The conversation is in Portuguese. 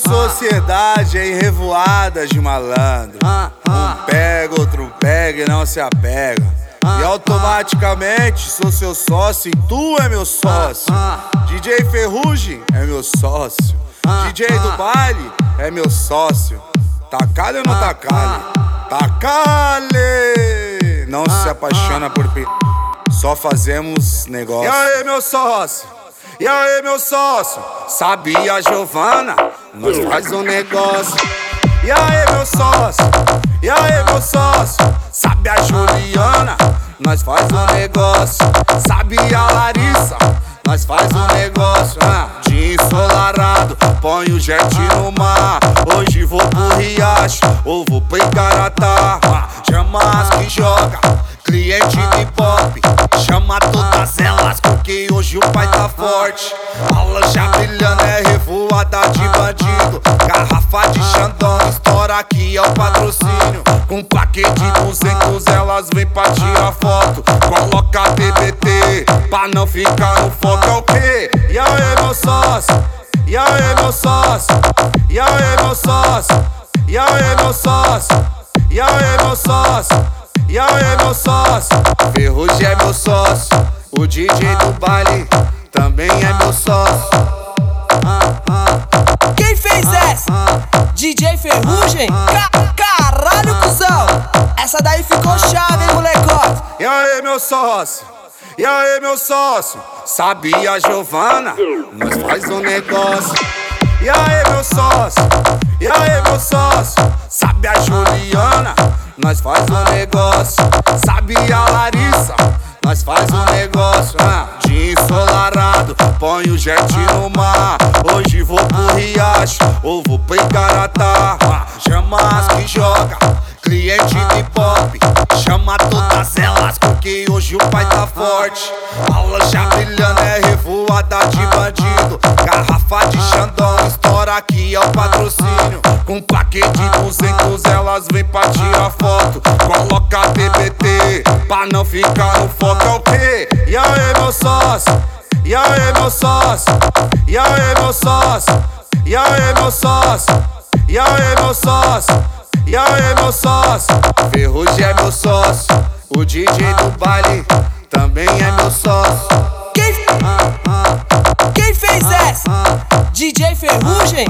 sociedade em revoadas de malandro. Um pega, outro pega e não se apega. E automaticamente sou seu sócio e tu é meu sócio. DJ Ferrugem é meu sócio. DJ do baile é meu sócio. Tacale ou não tacale? Tacale! Não se apaixona por p. Só fazemos negócio. E aí, meu sócio? E aí, meu sócio? Sabia, Giovana? Nós faz um negócio. E aí, meu sócio? E aí, meu sócio? Sabe a Juliana? Nós faz um negócio. Sabe a Larissa? Nós faz um negócio. Ah, de ensolarado, põe o jet no mar. Hoje vou pro Riacho, ou vou pro Icaratá. Ah, chama as que joga, cliente de pop. Chama todas elas, porque hoje o pai tá forte. A lancha brilhando é revoada de Com paquete de 200, elas vêm pra tirar foto. Coloca TBT, pra não ficar no foco. É o quê? E aí, meu sócio? E aí, meu sócio? E aí, meu sócio? E aí, meu sócio? E aí, meu sócio? E aí, meu sócio? Ferrugem é meu sócio. O DJ do baile também é meu sócio. Quem fez essa? DJ Ferrugem? Cuzão! Essa daí ficou chave, hein, molecote? E aí, meu sócio? E aí, meu sócio? Sabia, Giovana? Nós faz um negócio. E aí, meu sócio? E aí, meu sócio? Sabe a Juliana? Nós faz um negócio. Sabe a Larissa? Nós faz um negócio. Ah, de ensolarado, põe o jet no mar. Hoje vou pro Riacho, ou vou pro Icaratá. Ah, chama as que joga, cliente de pop. Chama todas elas, porque hoje o pai tá forte. A lancha brilhando é revoada de bandido. Garrafa de Xandão, estoura aqui é o patrocínio. Com paquete de 200, elas vêm pra tirar foto. Coloca TBT, pra não ficar no foco. É o quê? E aí, meu sócio? E aí, meu sócio? E aí, meu sócio? E aí, meu sócio? E aí, meu sócio? E aí, meu sócio? Ferrugem é meu sócio. O DJ do baile também é meu sócio. Quem, quem fez essa? DJ Ferrugem?